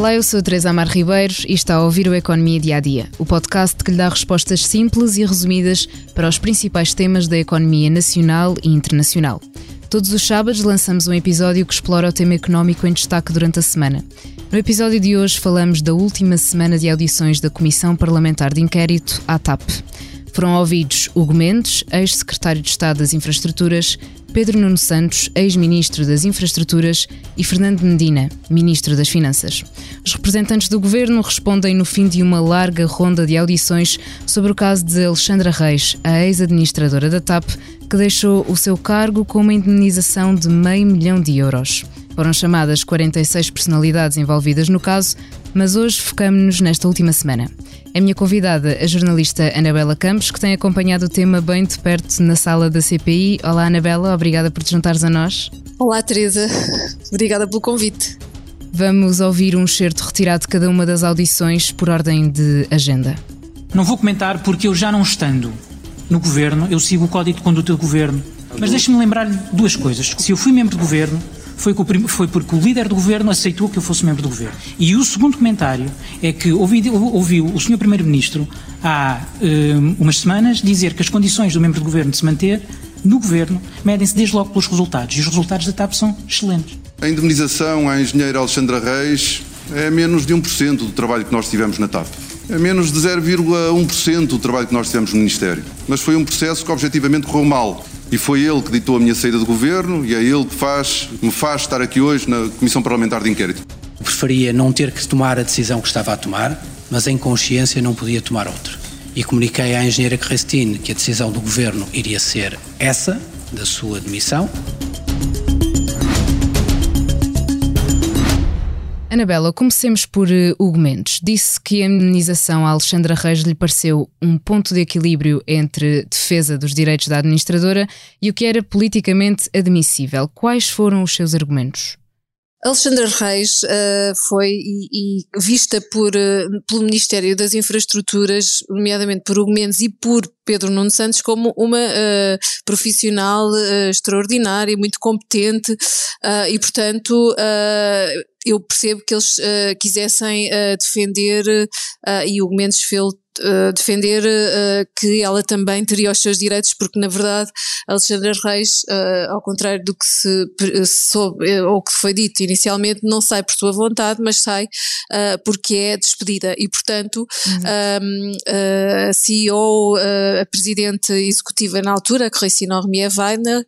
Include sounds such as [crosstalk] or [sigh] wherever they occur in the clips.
Olá, eu sou Teresa Amar Ribeiros e está a ouvir o Economia Dia a Dia, o podcast que lhe dá respostas simples e resumidas para os principais temas da economia nacional e internacional. Todos os sábados lançamos um episódio que explora o tema económico em destaque durante a semana. No episódio de hoje falamos da última semana de audições da Comissão Parlamentar de Inquérito, à TAP. Foram ouvidos Hugo Mendes, ex-secretário de Estado das Infraestruturas, Pedro Nuno Santos, ex-ministro das Infraestruturas, e Fernando Medina, ministro das Finanças. Os representantes do governo respondem no fim de uma larga ronda de audições sobre o caso de Alexandra Reis, a ex-administradora da TAP, que deixou o seu cargo com uma indemnização de meio milhão de euros. Foram chamadas 46 personalidades envolvidas no caso, mas hoje focamos-nos nesta última semana. A minha convidada, a jornalista Anabela Campos, que tem acompanhado o tema bem de perto na sala da CPI. Olá, Anabela, obrigada por te juntares a nós. Olá, Teresa, obrigada pelo convite. Vamos ouvir um excerto retirado de cada uma das audições por ordem de agenda. Não vou comentar porque eu já não estando no governo, eu sigo o código de conduta do governo. Mas deixe-me lembrar-lhe duas coisas. Se eu fui membro do governo, foi, foi, porque o líder do governo aceitou que eu fosse membro do governo. E o segundo comentário é que ouvi, ouviu o senhor primeiro-ministro há um, umas semanas dizer que as condições do membro do governo de se manter no governo medem-se desde logo pelos resultados. E os resultados da TAP são excelentes. A indemnização à engenheira Alexandra Reis é menos de 1% do trabalho que nós tivemos na TAP. É menos de 0,1% do trabalho que nós tivemos no Ministério. Mas foi um processo que objetivamente correu mal. E foi ele que ditou a minha saída do governo e é ele que faz, me faz estar aqui hoje na Comissão Parlamentar de Inquérito. Preferia não ter que tomar a decisão que estava a tomar, mas em consciência não podia tomar outra. E comuniquei à engenheira Cristine que a decisão do governo iria ser essa, da sua demissão, Anabela, comecemos por uh, Hugo Mendes. Disse que a indemnização a Alexandra Reis lhe pareceu um ponto de equilíbrio entre defesa dos direitos da administradora e o que era politicamente admissível. Quais foram os seus argumentos? Alexandra Reis uh, foi e, e vista por, uh, pelo Ministério das Infraestruturas, nomeadamente por Hugo Mendes e por Pedro Nuno Santos, como uma uh, profissional extraordinária, muito competente e, portanto, eu percebo que eles quisessem defender, e Hugo Mendes fez uh, defender uh, que ela também teria os seus direitos, porque na verdade Alexandra Reis, uh, ao contrário do que se soube ou que foi dito inicialmente, não sai por sua vontade, mas sai porque é despedida e portanto uhum. a CEO, a presidente executiva na altura, Cristina Ormier Weiner,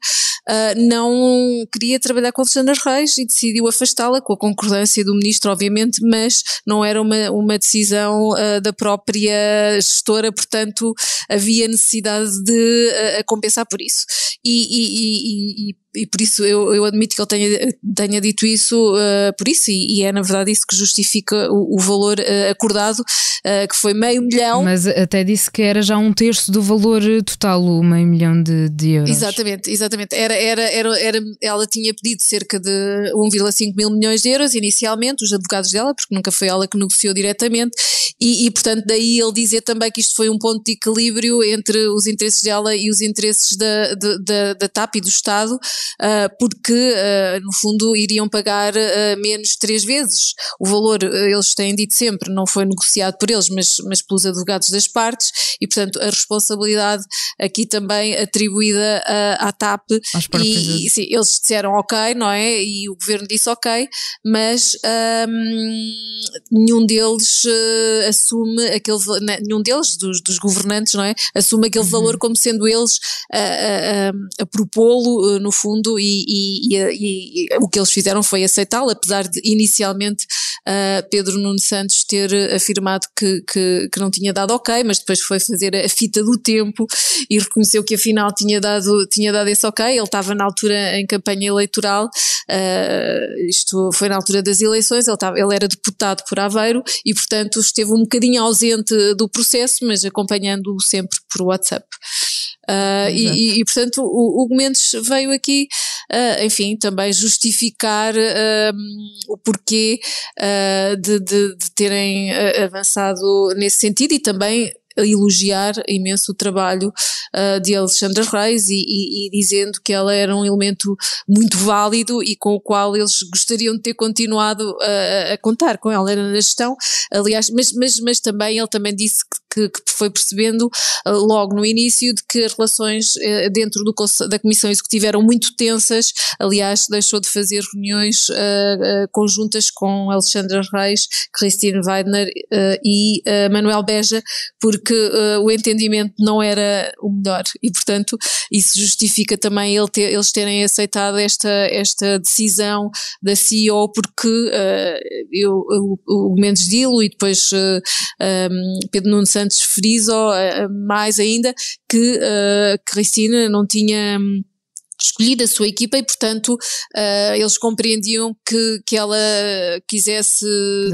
uh, não queria trabalhar com Alexandra Reis e decidiu afastá-la, com a concordância do ministro, obviamente, mas não era uma, uma decisão uh, da própria gestora, portanto havia necessidade de uh, compensar por isso. E, e, e, e por isso eu, eu admito que ele tenha, tenha dito isso uh, por isso, e, e, é na verdade isso que justifica o, o valor uh, acordado, uh, que foi meio milhão. Mas até disse que era já um terço do valor total, o meio milhão de, de euros. Exatamente, exatamente. Era, era, era, era, ela tinha pedido cerca de 1,5 mil milhões de euros inicialmente, os advogados dela, porque nunca foi ela que negociou diretamente, e, e portanto daí ele dizer também que isto foi um ponto de equilíbrio entre os interesses dela e os interesses da, da, da TAP e do Estado porque uh, no fundo iriam pagar uh, menos três vezes. O valor, eles têm dito sempre, não foi negociado por eles, mas, mas pelos advogados das partes, e portanto a responsabilidade aqui também atribuída à TAP. E, e sim, eles disseram ok, não é? E o governo disse ok, mas um, nenhum deles assume aquele, nenhum deles, dos, dos governantes, não é? Assume aquele uhum. valor como sendo eles a, a, a, a propô-lo, no fundo fundo, e, e, e, e o que eles fizeram foi aceitá-lo, apesar de inicialmente uh, Pedro Nuno Santos ter afirmado que, que, que, não tinha dado ok, mas depois foi fazer a fita do tempo e reconheceu que afinal tinha dado, tinha dado esse ok. Ele estava na altura em campanha eleitoral, uh, isto foi na altura das eleições, ele, estava, ele era deputado por Aveiro e, portanto, esteve um bocadinho ausente do processo, mas acompanhando-o sempre por WhatsApp. Uh, e, e, portanto, o Hugo Mendes veio aqui, uh, enfim, também justificar uh, o porquê de, de, de, terem avançado nesse sentido e também elogiar imenso o trabalho uh, de Alexandra Reis e, e, e, dizendo que ela era um elemento muito válido e com o qual eles gostariam de ter continuado a, a contar com ela na gestão. Aliás, mas, mas, mas também ele também disse que, que foi percebendo uh, logo no início de que as relações uh, dentro do, da Comissão Executiva eram muito tensas. Aliás, deixou de fazer reuniões conjuntas com Alexandra Reis, Christine Weidner e Manuel Beja, porque o entendimento não era o melhor. E, portanto, isso justifica também ele ter, eles terem aceitado esta, esta decisão da CEO, porque uh, eu, o, o Mendes Dilo e depois uh, eh, um, Pedro Nuno Santos frisam uh, mais ainda que uh, Cristina não tinha escolhido a sua equipa e, portanto, uh, eles compreendiam que, que ela quisesse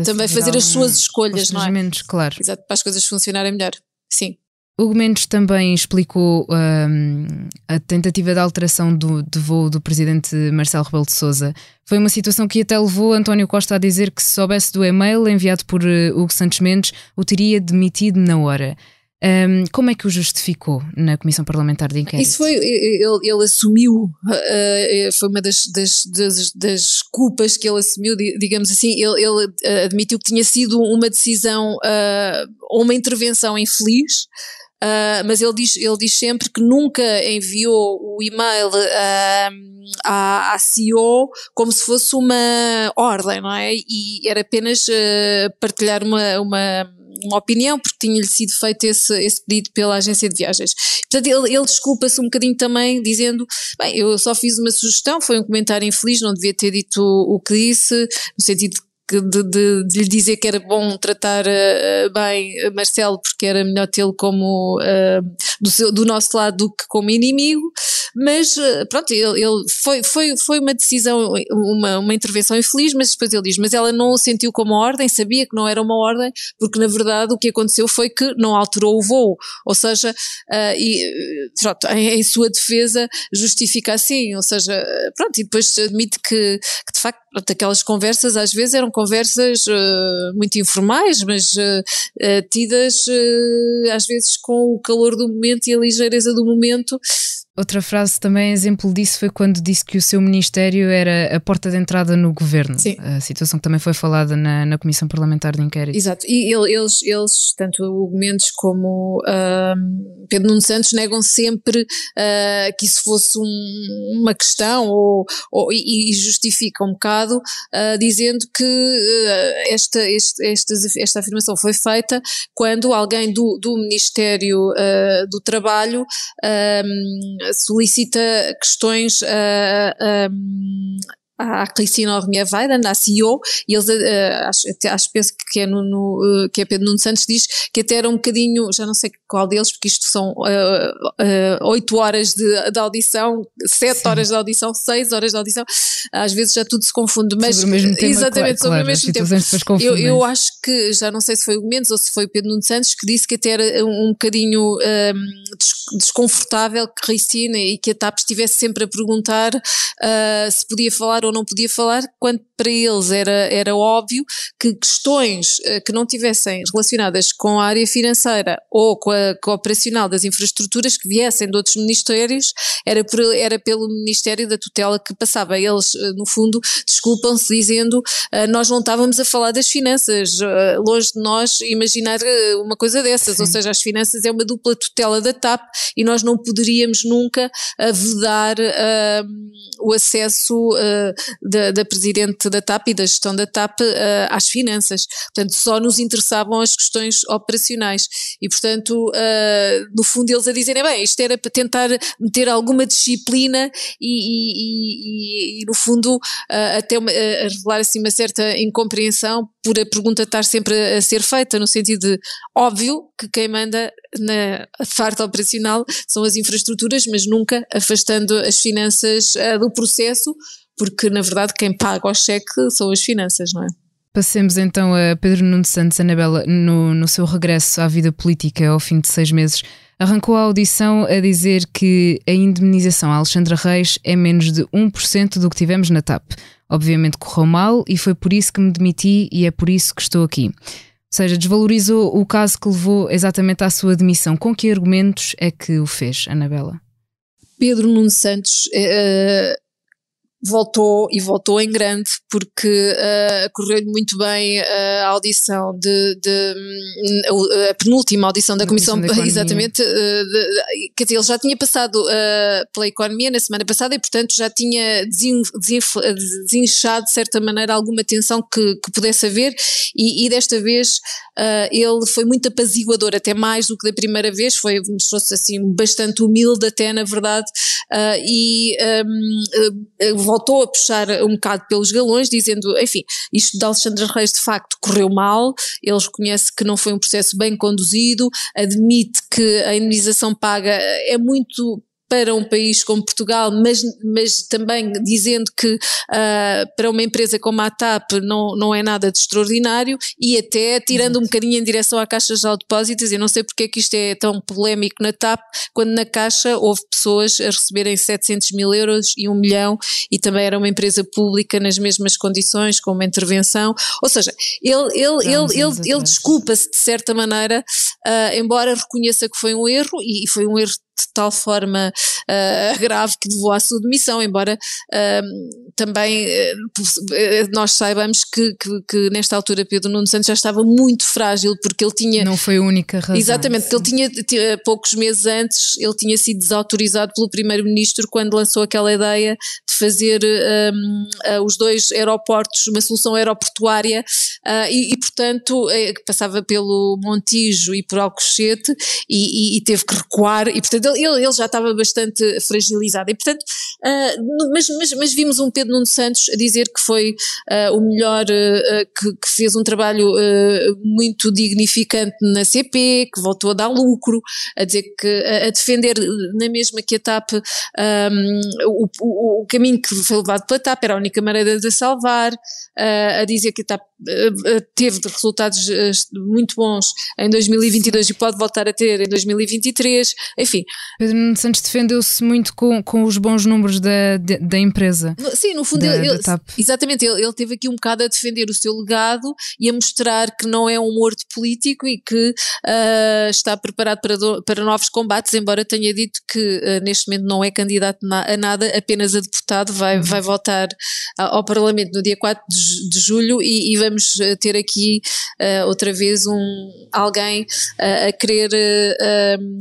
também fazer as suas escolhas, não é? claro. Exato, para as coisas funcionarem melhor. Sim. Hugo Mendes também explicou um, a tentativa de alteração do, de voo do presidente Marcelo Rebelo de Sousa. Foi uma situação que até levou António Costa a dizer que se soubesse do e-mail enviado por uh, Hugo Santos Mendes, o teria demitido na hora. Um, como é que o justificou na Comissão Parlamentar de Inquérito? Isso foi, ele, ele assumiu, uh, foi uma das, das, das, das, culpas que ele assumiu, digamos assim, ele, ele admitiu que tinha sido uma decisão uh, ou uma intervenção infeliz, Uh, mas ele diz, ele diz sempre que nunca enviou o e-mail uh, à, à CEO como se fosse uma ordem, não é? E era apenas uh, partilhar uma, uma, uma opinião, porque tinha-lhe sido feito esse, esse pedido pela agência de viagens. Portanto, ele, ele desculpa-se um bocadinho também, dizendo: bem, eu só fiz uma sugestão, foi um comentário infeliz, não devia ter dito o, que disse, no sentido de de, de, de, lhe dizer que era bom tratar uh, bem Marcelo porque era melhor tê-lo como uh, do, seu, do nosso lado do que como inimigo, mas uh, pronto, ele, ele, foi, foi, foi uma decisão, uma, uma intervenção infeliz, mas depois ele diz, mas ela não o sentiu como ordem, sabia que não era uma ordem, porque na verdade o que aconteceu foi que não alterou o voo, ou seja, e, pronto, em, em, sua defesa justifica assim, ou seja, pronto, e depois admite que, que de facto aquelas conversas às vezes eram conversas uh, muito informais, mas uh, uh, tidas às vezes com o calor do momento e a ligeireza do momento Outra frase também exemplo disso foi quando disse que o seu ministério era a porta de entrada no governo. Sim. A situação que também foi falada na, na Comissão Parlamentar de Inquérito. Exato. E eles, eles tanto o Mendes como uh, Pedro Nuno Santos, negam sempre uh, que isso fosse um, uma questão ou, ou, e, justificam um bocado, uh, dizendo que uh, esta, este, esta, esta afirmação foi feita quando alguém do, do Ministério do Trabalho solicita questões à Cristina Orminha Weiden, à CEO, e eles, uh, acho, acho, penso que é, no, no uh, que é Pedro Nuno Santos, diz que até era um bocadinho, já não sei qual deles, porque isto são uh, oito uh, horas de, de, audição, sete horas de audição, seis horas de audição, às vezes já tudo se confunde, mas sobre o mesmo tema, exatamente claro, sobre o mesmo tempo. Eu, eu, acho que, já não sei se foi o Mendes ou se foi o Pedro Nuno Santos, que disse que até era um, um bocadinho um, desconfortável que Cristina e que a TAP estivesse sempre a perguntar se podia falar ou não podia falar, quando para eles era, era óbvio que questões uh, que não tivessem relacionadas com a área financeira ou com a, com a operacional das infraestruturas que viessem de outros ministérios, era, por, era pelo Ministério da Tutela que passava. Eles, uh, no fundo, desculpam-se dizendo uh, nós não estávamos a falar das finanças, longe de nós imaginar uma coisa dessas, Sim. ou seja, as finanças é uma dupla tutela da TAP e nós não poderíamos nunca vedar o acesso da, da Presidente da TAP e da gestão da TAP uh, às finanças. Portanto, só nos interessavam as questões operacionais. E, portanto, uh, no fundo, eles a dizerem, bem, isto era para tentar meter alguma disciplina e, e, e, e no fundo, uh, até uma, revelar assim uma certa incompreensão por a pergunta estar sempre a, ser feita, no sentido de, óbvio que quem manda na parte operacional são as infraestruturas, mas nunca afastando as finanças do processo, porque na verdade quem paga o cheque são as finanças, não é? Passemos então a Pedro Nuno Santos, Anabela, no, no seu regresso à vida política ao fim de seis meses, arrancou a audição a dizer que a indemnização a Alexandra Reis é menos de 1% do que tivemos na TAP. Obviamente correu mal e foi por isso que me demiti e é por isso que estou aqui. seja, desvalorizou o caso que levou exatamente à sua demissão. Com que argumentos é que o fez, Anabela? Pedro Nuno Santos uh, voltou e voltou em grande porque uh, correu-lhe muito bem a audição de, de, a penúltima audição da, Comissão, da [laughs] exatamente, de, quer dizer, ele já tinha passado pela economia na semana passada e portanto já tinha desinchado de certa maneira alguma tensão que, que pudesse haver e, e desta vez ele foi muito apaziguador, até mais do que da primeira vez, foi, mostrou-se assim bastante humilde até na verdade. E um, voltou a puxar um bocado pelos galões, dizendo, enfim, isto de Alexandre Reis de facto correu mal, ele reconhece que não foi um processo bem conduzido, admite que a indenização paga é muito para um país como Portugal, mas, mas também dizendo que uh, para uma empresa como a TAP não, não é nada de extraordinário e até tirando Exato. um bocadinho em direção à Caixa de Depósitos, eu não sei porque é que isto é tão polémico na TAP, quando na Caixa houve pessoas a receberem 700 mil euros e um milhão e também era uma empresa pública nas mesmas condições, com uma intervenção, ou seja, ele, ele, ele, ele, ele desculpa-se de certa maneira, uh, embora reconheça que foi um erro e, e foi um erro de tal forma uh, grave que levou à sua demissão, embora uh, também uh, nós saibamos que, que, que, nesta altura Pedro Nuno Santos já estava muito frágil porque ele tinha... Não foi a única razão. Exatamente, sim. ele tinha, tinha, poucos meses antes, ele tinha sido desautorizado pelo primeiro-ministro quando lançou aquela ideia de fazer um, os dois aeroportos, uma solução aeroportuária e, e, portanto passava pelo Montijo e por Alcochete e, e, e teve que recuar e portanto ele, ele já estava bastante fragilizado. E, portanto, uh, mas, mas, mas, vimos um Pedro Nuno Santos a dizer que foi uh, o melhor, uh, que, que, fez um trabalho muito dignificante na CP, que voltou a dar lucro, a dizer que, a, defender na mesma que a TAP, um, o, o, o, caminho que foi levado pela TAP era a única maneira de a salvar, a dizer que a TAP teve resultados muito bons em 2022 e pode voltar a ter em 2023, enfim, Pedro Santos defendeu-se muito com, com os bons números da, da empresa. Sim, no fundo, da, ele, da exatamente, ele, ele teve aqui um bocado a defender o seu legado e a mostrar que não é um morto político e que uh, está preparado para, do, para novos combates, embora tenha dito que uh, neste momento não é candidato na, a nada, apenas a deputado, vai, uhum. vai votar ao Parlamento no dia 4 de, de julho e, e, vamos ah, ter aqui uh, outra vez um, alguém a querer,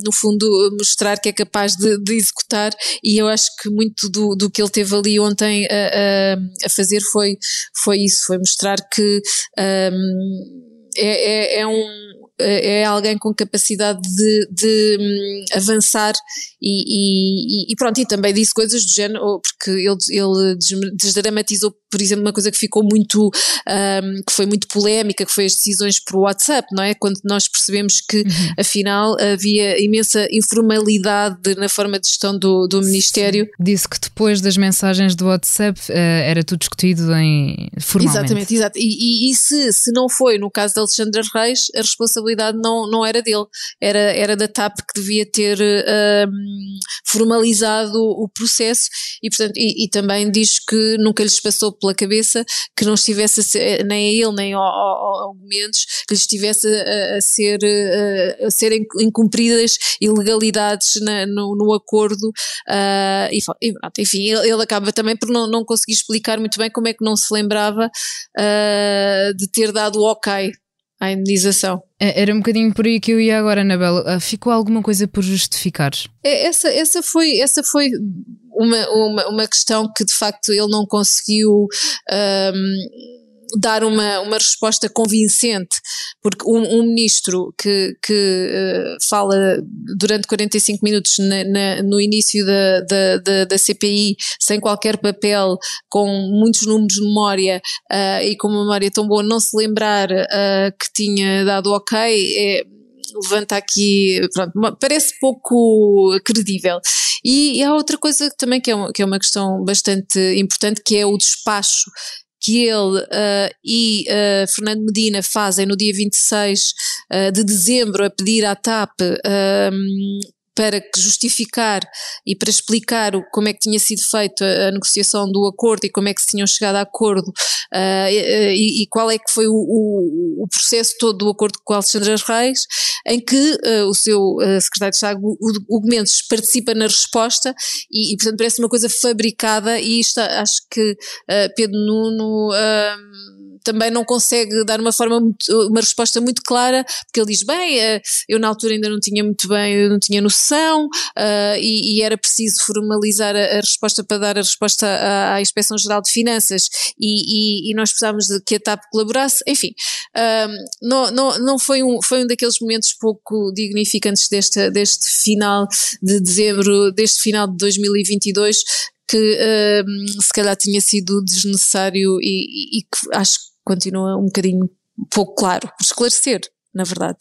no fundo, mostrar mostrar que é capaz de, de executar e eu acho que muito do, do que ele teve ali ontem a, a, a fazer foi, foi isso, foi mostrar que um, é, é, é um é alguém com capacidade de, de um, avançar e, e, e, pronto, e também disse coisas do género, porque ele, ele desdramatizou, por exemplo, uma coisa que ficou muito, um, que foi muito polémica, que foi as decisões por WhatsApp, não é? Quando nós percebemos que, uhum. afinal, havia imensa informalidade na forma de gestão do, do Ministério. Sim. Disse que depois das mensagens do WhatsApp uh, era tudo discutido em formalmente. Exatamente, exato. E, e, e se, se não foi no caso de Alexandre Reis, a responsabilidade não, não era dele, era, era da TAP que devia ter um, formalizado o processo e, portanto, e, e, também diz que nunca lhes passou pela cabeça que não estivesse ser, nem a ele nem ao, Mendes, que lhes estivesse a, a ser a, a serem incumpridas ilegalidades na, no, no, acordo uh, e, enfim, ele, ele, acaba também por não, não conseguir explicar muito bem como é que não se lembrava uh, de ter dado o ok à indenização. É, era um bocadinho por aí que eu ia agora, Anabela. Ah, ficou alguma coisa por justificar? É, essa, essa foi, essa foi uma, uma, uma questão que de facto ele não conseguiu. Um, dar uma, uma resposta convincente, porque um, um ministro que, que uh, fala durante 45 minutos na, na, no início da, da, da, da, CPI, sem qualquer papel, com muitos números de memória uh, e com uma memória tão boa, não se lembrar uh, que tinha dado ok, é, levanta aqui, pronto, parece pouco credível. E, e há outra coisa também que é, uma, que é uma questão bastante importante, que é o despacho que ele uh, e uh, Fernando Medina fazem no dia 26 uh, de dezembro a pedir à TAP para justificar e para explicar como é que tinha sido feita a negociação do acordo e como é que se tinham chegado a acordo uh, e, e, qual é que foi o, o, o, processo todo do acordo com Alexandre Reis, em que uh, o seu uh, secretário de Estado, Hugo Mendes, participa na resposta e, e, portanto parece uma coisa fabricada e isto acho que Pedro Nuno também não consegue dar uma forma muito, uma resposta muito clara, porque ele diz, bem, eh, eu na altura ainda não tinha muito bem, não tinha noção uh, e, e, era preciso formalizar a, a, resposta para dar a resposta à, à Inspeção Geral de Finanças e, e, e, nós precisávamos de que a TAP colaborasse, enfim, uh, não, não, não foi, um, foi um daqueles momentos pouco dignificantes deste, deste final de dezembro, deste final de 2022 que uh, se calhar tinha sido desnecessário e, e, e que acho que continua um bocadinho pouco claro, por esclarecer, na verdade.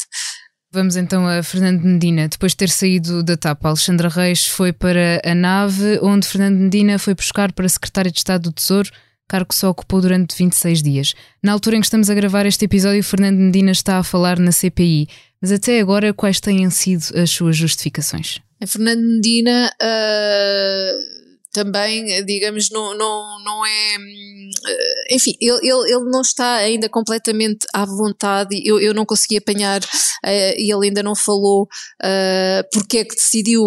Vamos então a Fernando Medina. Depois de ter saído da TAP, Alexandra Reis foi para a nave, onde Fernando Medina foi buscar para secretário de Estado do Tesouro, cargo que só ocupou durante 26 dias. Na altura em que estamos a gravar este episódio, Fernando Medina está a falar na CPI. Mas até agora, quais têm sido as suas justificações? A Fernando Medina. Uh também, digamos, não, não, não é. Eh, enfim, ele, ele, ele não está ainda completamente à vontade. Eu, eu não consegui apanhar, uh, e ele ainda não falou uh, porque é que decidiu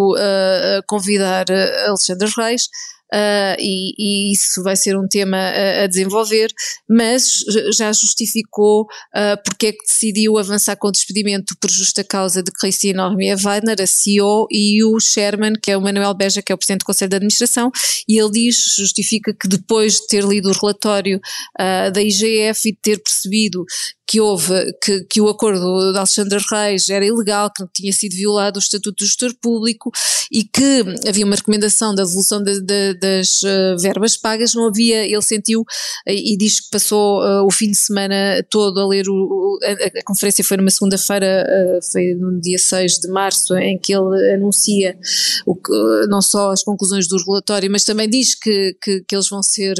convidar Alexandre Reis uh, e, e, isso vai ser um tema a, a desenvolver, mas já justificou uh, porque é que decidiu avançar com o despedimento por justa causa de Cristina Armia Weidner, a CEO, e o Sherman, que é o Manuel Beja, que é o Presidente do Conselho de Administração, e ele diz, justifica que depois de ter lido o relatório uh, da IGF e de ter percebido que houve, que, que o acordo de Alexandre Reis era ilegal, que tinha sido violado o Estatuto do Gestor Público e que havia uma recomendação da devolução de, de, das uh, verbas pagas, não havia, ele sentiu uh, e diz que passou uh, o fim de semana todo a ler o, a, a, conferência foi numa segunda-feira, foi no dia 6 de março, em que ele anuncia o que, não só as conclusões do relatório, mas também diz que, que, que eles vão ser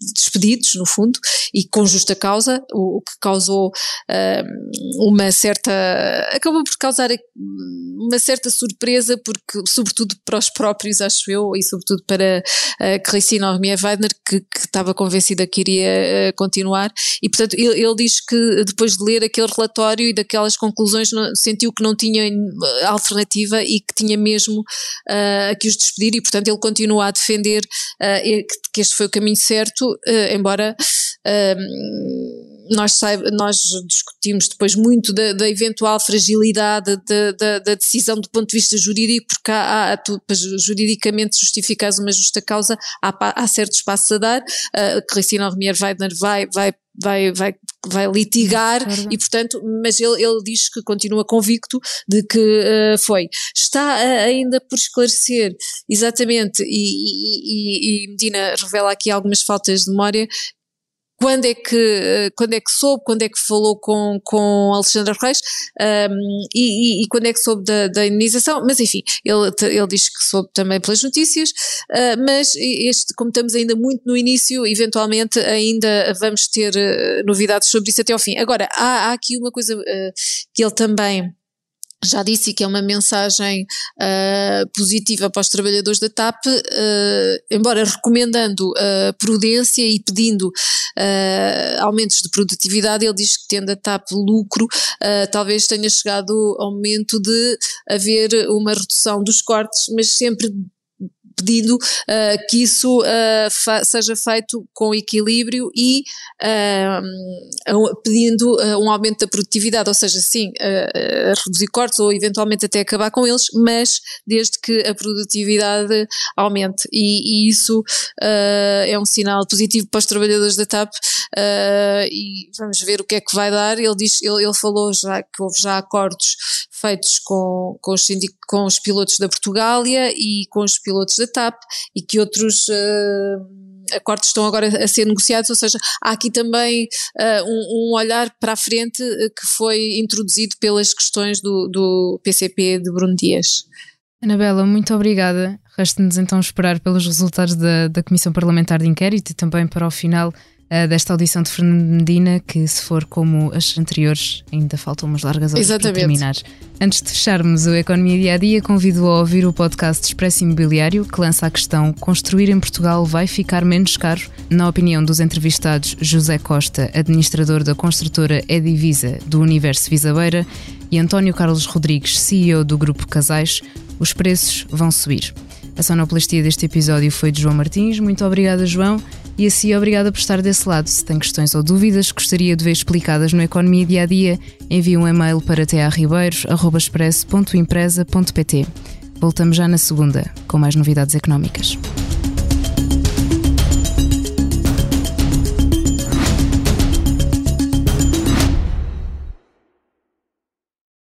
despedidos, no fundo, e com justa causa, o, o que causa causou uh, uma certa. acabou por causar uma certa surpresa, porque, sobretudo para os próprios, acho eu, e sobretudo para a Cristina Armia Weidner, que, que, estava convencida que iria uh, continuar, e portanto ele, ele, diz que depois de ler aquele relatório e daquelas conclusões não, sentiu que não tinha alternativa e que tinha mesmo uh, que os despedir, e portanto ele continua a defender uh, que, este foi o caminho certo, embora nós, nós discutimos depois muito da, da eventual fragilidade da, da, da, decisão do ponto de vista jurídico, porque há, há tu, juridicamente justificares uma justa causa, há, há certos passos a dar. Uh, Cristina Romier Weidner vai, vai vai, vai, vai litigar e portanto, mas ele, ele diz que continua convicto de que uh, foi. Está uh, ainda por esclarecer exatamente e, e, e, Medina revela aqui algumas faltas de memória quando é que, quando é que soube, quando é que falou com, com Alexandre Reis um, e, e, quando é que soube da, da indenização, mas enfim, ele, ele diz que soube também pelas notícias, uh, mas este, como estamos ainda muito no início, eventualmente ainda vamos ter uh, novidades sobre isso até ao fim. Agora, há, há aqui uma coisa uh, que ele também já disse que é uma mensagem uh, positiva para os trabalhadores da TAP, uh, embora recomendando uh, prudência e pedindo aumentos de produtividade, ele diz que tendo a TAP lucro, talvez tenha chegado ao momento de haver uma redução dos cortes, mas sempre pedindo uh, que isso uh, seja feito com equilíbrio e uh, pedindo um aumento da produtividade, ou seja, sim, reduzir cortes ou eventualmente até acabar com eles, mas desde que a produtividade aumente e, e isso é um sinal positivo para os trabalhadores da TAP e vamos ver o que é que vai dar. Ele diz, ele, ele falou já que houve já acordos feitos com, com, os, com os pilotos da Portugália e com os pilotos da TAP e que outros uh, acordos estão agora a ser negociados, ou seja, há aqui também uh, um, um, olhar para a frente uh, que foi introduzido pelas questões do, do PCP de Bruno Dias. Anabela, muito obrigada. Resta-nos então esperar pelos resultados da, da Comissão Parlamentar de Inquérito e também para o final desta audição de Fernando Medina, que se for como as anteriores, ainda faltam umas largas horas Exatamente. para terminar. Antes de fecharmos o Economia Dia a Dia, convido a ouvir o podcast Expresso Imobiliário, que lança a questão Construir em Portugal vai ficar menos caro? Na opinião dos entrevistados José Costa, administrador da construtora Edivisa do Universo Visabeira, e António Carlos Rodrigues, CEO do Grupo Casais, os preços vão subir. A sonoplastia deste episódio foi de João Martins. Muito obrigada, João. E assim, obrigada por estar desse lado. Se tem questões ou dúvidas que gostaria de ver explicadas no Economia Dia a Dia, envie um e-mail para tearribeiros.express.empresa.pt. Voltamos já na segunda, com mais novidades económicas.